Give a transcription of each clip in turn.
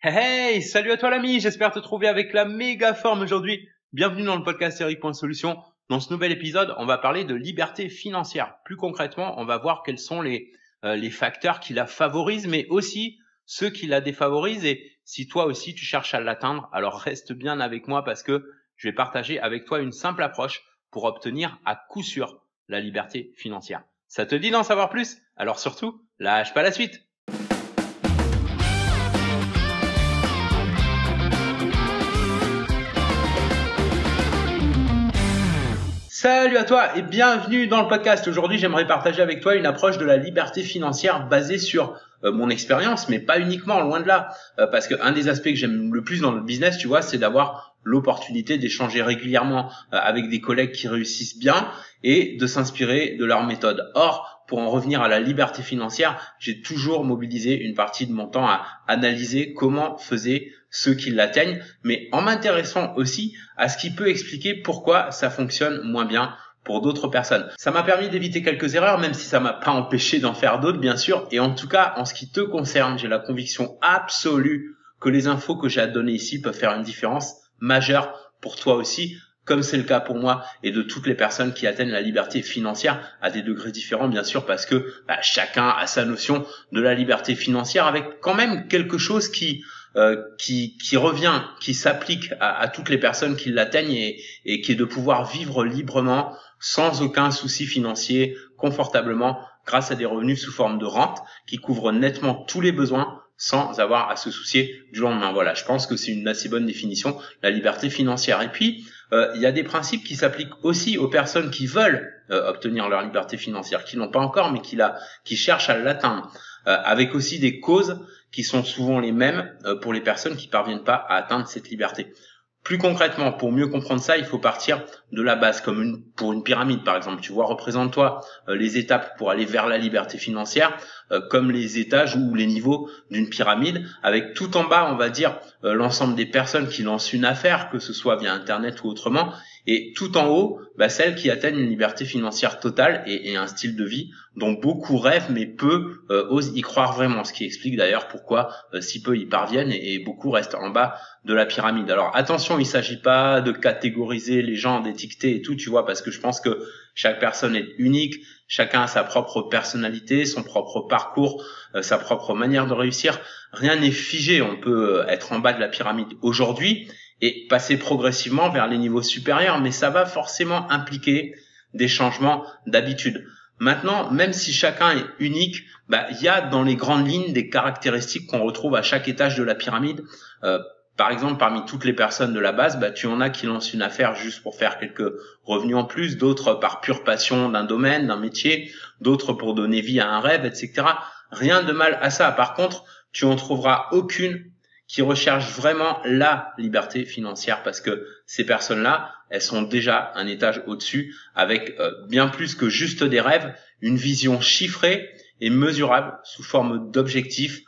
Hey, salut à toi l'ami, j'espère te trouver avec la méga forme aujourd'hui. Bienvenue dans le podcast Eric.solution. Dans ce nouvel épisode, on va parler de liberté financière. Plus concrètement, on va voir quels sont les, euh, les facteurs qui la favorisent, mais aussi ceux qui la défavorisent. Et si toi aussi tu cherches à l'atteindre, alors reste bien avec moi parce que je vais partager avec toi une simple approche pour obtenir à coup sûr la liberté financière. Ça te dit d'en savoir plus? Alors surtout, lâche pas la suite Salut à toi et bienvenue dans le podcast. Aujourd'hui, j'aimerais partager avec toi une approche de la liberté financière basée sur euh, mon expérience, mais pas uniquement, loin de là. Euh, parce que un des aspects que j'aime le plus dans le business, tu vois, c'est d'avoir l'opportunité d'échanger régulièrement euh, avec des collègues qui réussissent bien et de s'inspirer de leur méthode. Or, pour en revenir à la liberté financière, j'ai toujours mobilisé une partie de mon temps à analyser comment faisaient ceux qui l'atteignent, mais en m'intéressant aussi à ce qui peut expliquer pourquoi ça fonctionne moins bien pour d'autres personnes. Ça m'a permis d'éviter quelques erreurs, même si ça m'a pas empêché d'en faire d'autres, bien sûr. Et en tout cas, en ce qui te concerne, j'ai la conviction absolue que les infos que j'ai à donner ici peuvent faire une différence majeure pour toi aussi, comme c'est le cas pour moi et de toutes les personnes qui atteignent la liberté financière à des degrés différents, bien sûr, parce que bah, chacun a sa notion de la liberté financière avec quand même quelque chose qui euh, qui, qui revient, qui s'applique à, à, toutes les personnes qui l'atteignent et, et qui est de pouvoir vivre librement, sans aucun souci financier, confortablement, grâce à des revenus sous forme de rente qui couvrent nettement tous les besoins sans avoir à se soucier du lendemain. Voilà, je pense que c'est une assez bonne définition, la liberté financière. Et puis, euh, il y a des principes qui s'appliquent aussi aux personnes qui veulent euh, obtenir leur liberté financière, qui n'ont pas encore, mais qui, la, qui cherchent à l'atteindre, euh, avec aussi des causes qui sont souvent les mêmes pour les personnes qui parviennent pas à atteindre cette liberté. Plus concrètement, pour mieux comprendre ça, il faut partir de la base, comme pour une pyramide par exemple. Tu vois, représente-toi les étapes pour aller vers la liberté financière. Euh, comme les étages ou les niveaux d'une pyramide, avec tout en bas, on va dire, euh, l'ensemble des personnes qui lancent une affaire, que ce soit via Internet ou autrement, et tout en haut, bah, celles qui atteignent une liberté financière totale et, un style de vie dont beaucoup rêvent, mais peu euh, osent y croire vraiment, ce qui explique d'ailleurs pourquoi si peu y parviennent et, beaucoup restent en bas de la pyramide. Alors attention, il s'agit pas de catégoriser les gens, d'étiqueter et tout, tu vois, parce que je pense que chaque personne est unique, chacun a sa propre personnalité, son propre parcours, euh, sa propre manière de réussir. Rien n'est figé, on peut euh, être en bas de la pyramide aujourd'hui et passer progressivement vers les niveaux supérieurs, mais ça va forcément impliquer des changements d'habitude. Maintenant, même si chacun est unique, bah, il y a dans les grandes lignes des caractéristiques qu'on retrouve à chaque étage de la pyramide. Euh, par exemple, parmi toutes les personnes de la base, bah, tu en as qui lancent une affaire juste pour faire quelques revenus en plus, d'autres par pure passion d'un domaine, d'un métier, d'autres pour donner vie à un rêve, etc. Rien de mal à ça. Par contre, tu en trouveras aucune qui recherche vraiment la liberté financière parce que ces personnes-là, elles sont déjà un étage au-dessus avec euh, bien plus que juste des rêves, une vision chiffrée et mesurable sous forme d'objectifs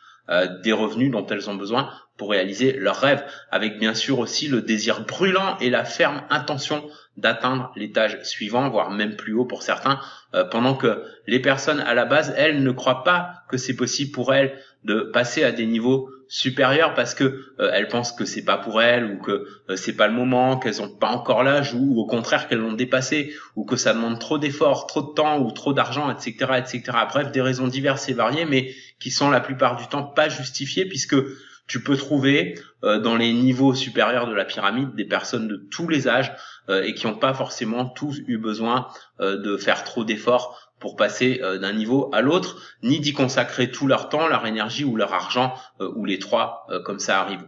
des revenus dont elles ont besoin pour réaliser leurs rêves, avec bien sûr aussi le désir brûlant et la ferme intention d'atteindre l'étage suivant, voire même plus haut pour certains, euh, pendant que les personnes à la base, elles, ne croient pas que c'est possible pour elles de passer à des niveaux supérieurs parce que euh, elles pensent que c'est pas pour elles ou que euh, c'est pas le moment, qu'elles ont pas encore l'âge ou, au contraire qu'elles l'ont dépassé ou que ça demande trop d'efforts, trop de temps ou trop d'argent, etc., etc. Bref, des raisons diverses et variées, mais qui sont la plupart du temps pas justifiées puisque tu peux trouver euh, dans les niveaux supérieurs de la pyramide des personnes de tous les âges euh, et qui n'ont pas forcément tous eu besoin euh, de faire trop d'efforts pour passer d'un niveau à l'autre, ni d'y consacrer tout leur temps, leur énergie ou leur argent, ou les trois, comme ça arrive.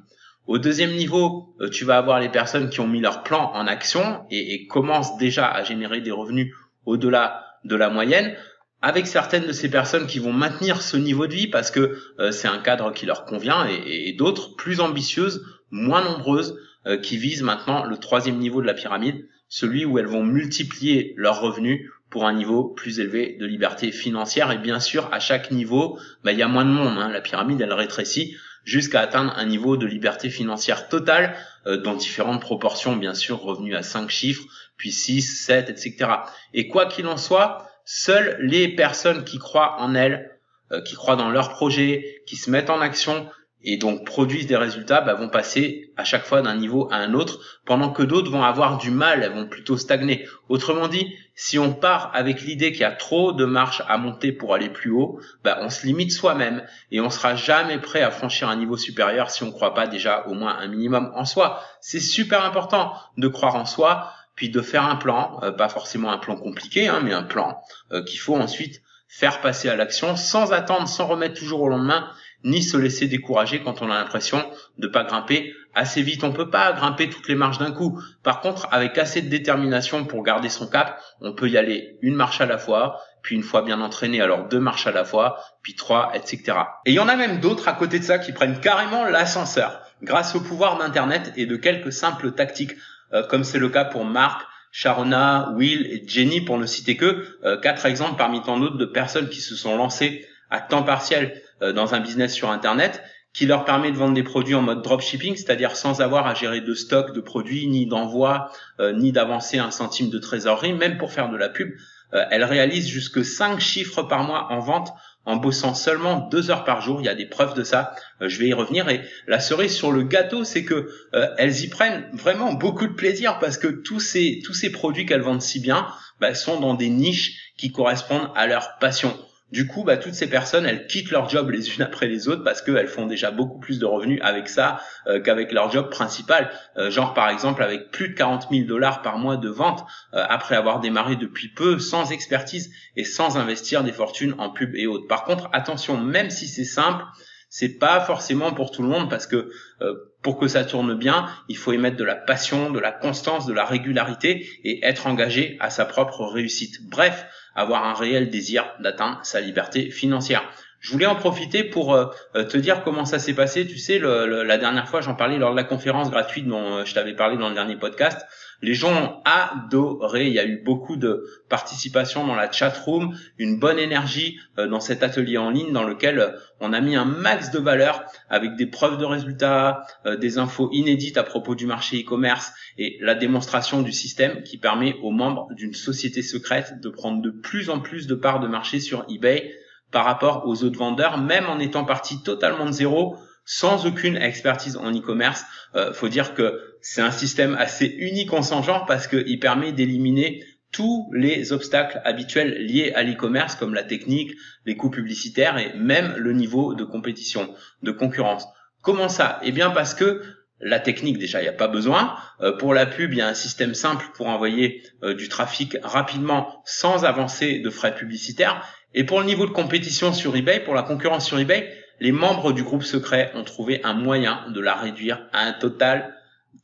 Au deuxième niveau, tu vas avoir les personnes qui ont mis leur plan en action et, et commencent déjà à générer des revenus au-delà de la moyenne avec certaines de ces personnes qui vont maintenir ce niveau de vie parce que euh, c'est un cadre qui leur convient et, d'autres plus ambitieuses, moins nombreuses, euh, qui visent maintenant le troisième niveau de la pyramide, celui où elles vont multiplier leurs revenus pour un niveau plus élevé de liberté financière. Et bien sûr, à chaque niveau, bah, il y a moins de monde. Hein. La pyramide, elle rétrécit jusqu'à atteindre un niveau de liberté financière totale euh, dans différentes proportions, bien sûr, revenus à 5 chiffres, puis 6, 7, etc. Et quoi qu'il en soit, Seules les personnes qui croient en elles, euh, qui croient dans leur projet, qui se mettent en action et donc produisent des résultats bah, vont passer à chaque fois d'un niveau à un autre, pendant que d'autres vont avoir du mal, elles vont plutôt stagner. Autrement dit, si on part avec l'idée qu'il y a trop de marches à monter pour aller plus haut, bah, on se limite soi-même et on sera jamais prêt à franchir un niveau supérieur si on ne croit pas déjà au moins un minimum en soi. C'est super important de croire en soi, puis de faire un plan, euh, pas forcément un plan compliqué, hein, mais un plan euh, qu'il faut ensuite faire passer à l'action sans attendre, sans remettre toujours au lendemain ni se laisser décourager quand on a l'impression de pas grimper assez vite. On peut pas grimper toutes les marches d'un coup. Par contre, avec assez de détermination pour garder son cap, on peut y aller une marche à la fois, puis une fois bien entraîné, alors deux marches à la fois, puis trois, etc. Et il y en a même d'autres à côté de ça qui prennent carrément l'ascenseur grâce au pouvoir d'Internet et de quelques simples tactiques, comme c'est le cas pour Marc, Sharona, Will et Jenny pour ne citer que, euh, quatre exemples parmi tant d'autres de personnes qui se sont lancées à temps partiel euh, dans un business sur Internet qui leur permet de vendre des produits en mode dropshipping, c'est-à-dire sans avoir à gérer de stock de produits, ni d'envoi, euh, ni d'avancer un centime de trésorerie, même pour faire de la pub. Euh, elles réalisent jusque 5 chiffres par mois en vente en bossant seulement 2 heures par jour. Il y a des preuves de ça. je vais y revenir. Et la cerise sur le gâteau, c'est que elles y prennent vraiment beaucoup de plaisir parce que tous ces tous ces produits qu'elles vendent si bien bah, sont dans des niches qui correspondent à leur passion. Du coup, bah, toutes ces personnes, elles quittent leur job les unes après les autres parce qu'elles font déjà beaucoup plus de revenus avec ça euh, qu'avec leur job principal. Euh, genre par exemple avec plus de 40 000 dollars par mois de vente euh, après avoir démarré depuis peu, sans expertise et sans investir des fortunes en pub et autres. Par contre, attention, même si c'est simple, c'est pas forcément pour tout le monde parce que pour que ça tourne bien, il faut y mettre de la passion, de la constance, de la régularité et être engagé à sa propre réussite. Bref, avoir un réel désir d'atteindre sa liberté financière. Je voulais en profiter pour euh, euh, te dire comment ça s'est passé. Tu sais, la dernière fois, j'en parlais lors de la conférence gratuite dont euh, je t'avais parlé dans le dernier podcast. Les gens ont adoré. Il y a eu beaucoup de participation dans la chat room, une bonne énergie dans cet atelier en ligne dans lequel on a mis un max de valeur avec des preuves de résultats, des infos inédites à propos du marché e-commerce et la démonstration du système qui permet aux membres d'une société secrète de prendre de plus en plus de parts de marché sur eBay par rapport aux autres vendeurs, même en étant parti totalement de zéro, sans aucune expertise en e-commerce. Euh, faut dire que c'est un système assez unique en son genre parce qu'il permet d'éliminer tous les obstacles habituels liés à l'e-commerce comme la technique, les coûts publicitaires et même le niveau de compétition, de concurrence. Comment ça? Eh bien parce que la technique déjà, il n'y a pas besoin. Euh, pour la pub, il y a un système simple pour envoyer euh, du trafic rapidement sans avancer de frais publicitaires. Et pour le niveau de compétition sur eBay, pour la concurrence sur eBay, les membres du groupe secret ont trouvé un moyen de la réduire à un total,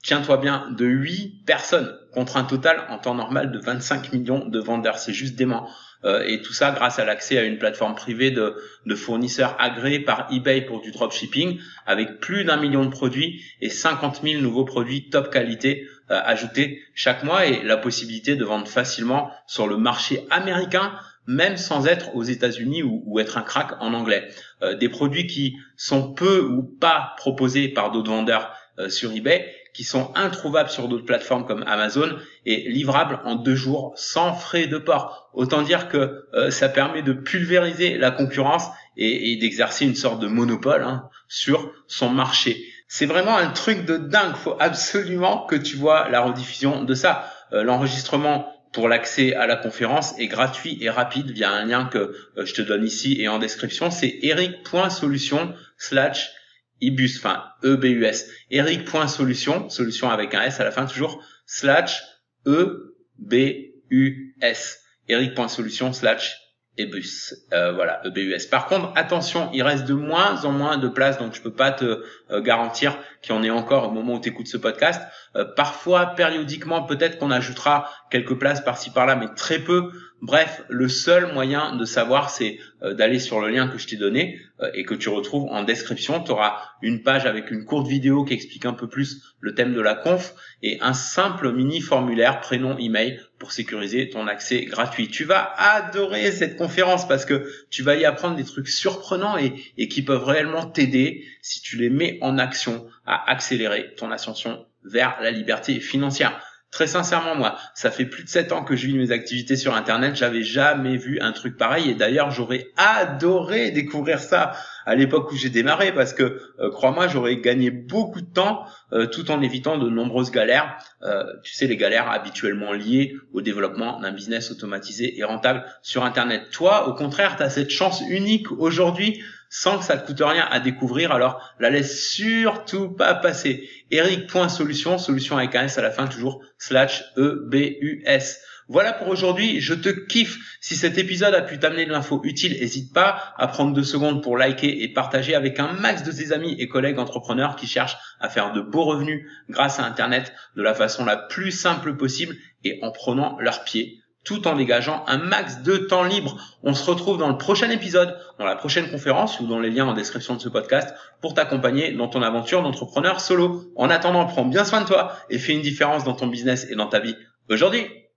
tiens-toi bien, de 8 personnes contre un total en temps normal de 25 millions de vendeurs. C'est juste dément. Euh, et tout ça grâce à l'accès à une plateforme privée de, de, fournisseurs agréés par eBay pour du dropshipping, avec plus d'un million de produits et 50 000 nouveaux produits top qualité euh, ajoutés chaque mois et la possibilité de vendre facilement sur le marché américain même sans être aux États-Unis ou, être un crack en anglais. Euh, des produits qui sont peu ou pas proposés par d'autres vendeurs euh, sur eBay, qui sont introuvables sur d'autres plateformes comme Amazon et livrables en deux jours sans frais de port. Autant dire que euh, ça permet de pulvériser la concurrence et, d'exercer une sorte de monopole hein, sur son marché. C'est vraiment un truc de dingue. Faut absolument que tu vois la rediffusion de ça. L'enregistrement pour l'accès à la conférence est gratuit et rapide via un lien que euh, je te donne ici et en description. C'est eric.solution slash ebus, enfin EBUS. Eric.solution, solution avec un S à la fin toujours, slash EBUS. Eric.solution slash EBUS. Euh, voilà, EBUS. Par contre, attention, il reste de moins en moins de places, donc je peux pas te euh, garantir qu'il y en ait encore au moment où tu écoutes ce podcast. Euh, parfois, périodiquement, peut-être qu'on ajoutera quelques places par-ci par-là, mais très peu. Bref, le seul moyen de savoir, c'est euh, d'aller sur le lien que je t'ai donné euh, et que tu retrouves en description. Tu auras une page avec une courte vidéo qui explique un peu plus le thème de la conf et un simple mini formulaire prénom email pour sécuriser ton accès gratuit. Tu vas adorer cette conférence parce que tu vas y apprendre des trucs surprenants et, et qui peuvent réellement t'aider si tu les mets en action à accélérer ton ascension vers la liberté financière. Très sincèrement, moi, ça fait plus de 7 ans que je vis mes activités sur Internet. J'avais jamais vu un truc pareil. Et d'ailleurs, j'aurais adoré découvrir ça à l'époque où j'ai démarré parce que euh, crois-moi, j'aurais gagné beaucoup de temps euh, tout en évitant de nombreuses galères. Euh, tu sais, les galères habituellement liées au développement d'un business automatisé et rentable sur Internet. Toi, au contraire, tu as cette chance unique aujourd'hui sans que ça te coûte rien à découvrir. Alors, la laisse surtout pas passer. Eric.solution, solution avec un S à la fin, toujours slash E-B-U-S. Voilà pour aujourd'hui, je te kiffe. Si cet épisode a pu t'amener de l'info utile, n'hésite pas à prendre deux secondes pour liker et partager avec un max de tes amis et collègues entrepreneurs qui cherchent à faire de beaux revenus grâce à Internet de la façon la plus simple possible et en prenant leurs pieds tout en dégageant un max de temps libre. On se retrouve dans le prochain épisode, dans la prochaine conférence ou dans les liens en description de ce podcast pour t'accompagner dans ton aventure d'entrepreneur solo. En attendant, prends bien soin de toi et fais une différence dans ton business et dans ta vie aujourd'hui.